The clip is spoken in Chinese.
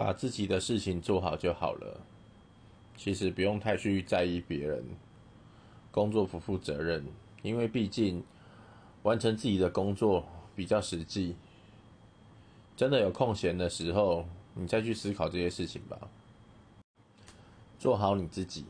把自己的事情做好就好了。其实不用太去在意别人工作不负责任因为毕竟完成自己的工作比较实际。真的有空闲的时候你再去思考这些事情吧。做好你自己。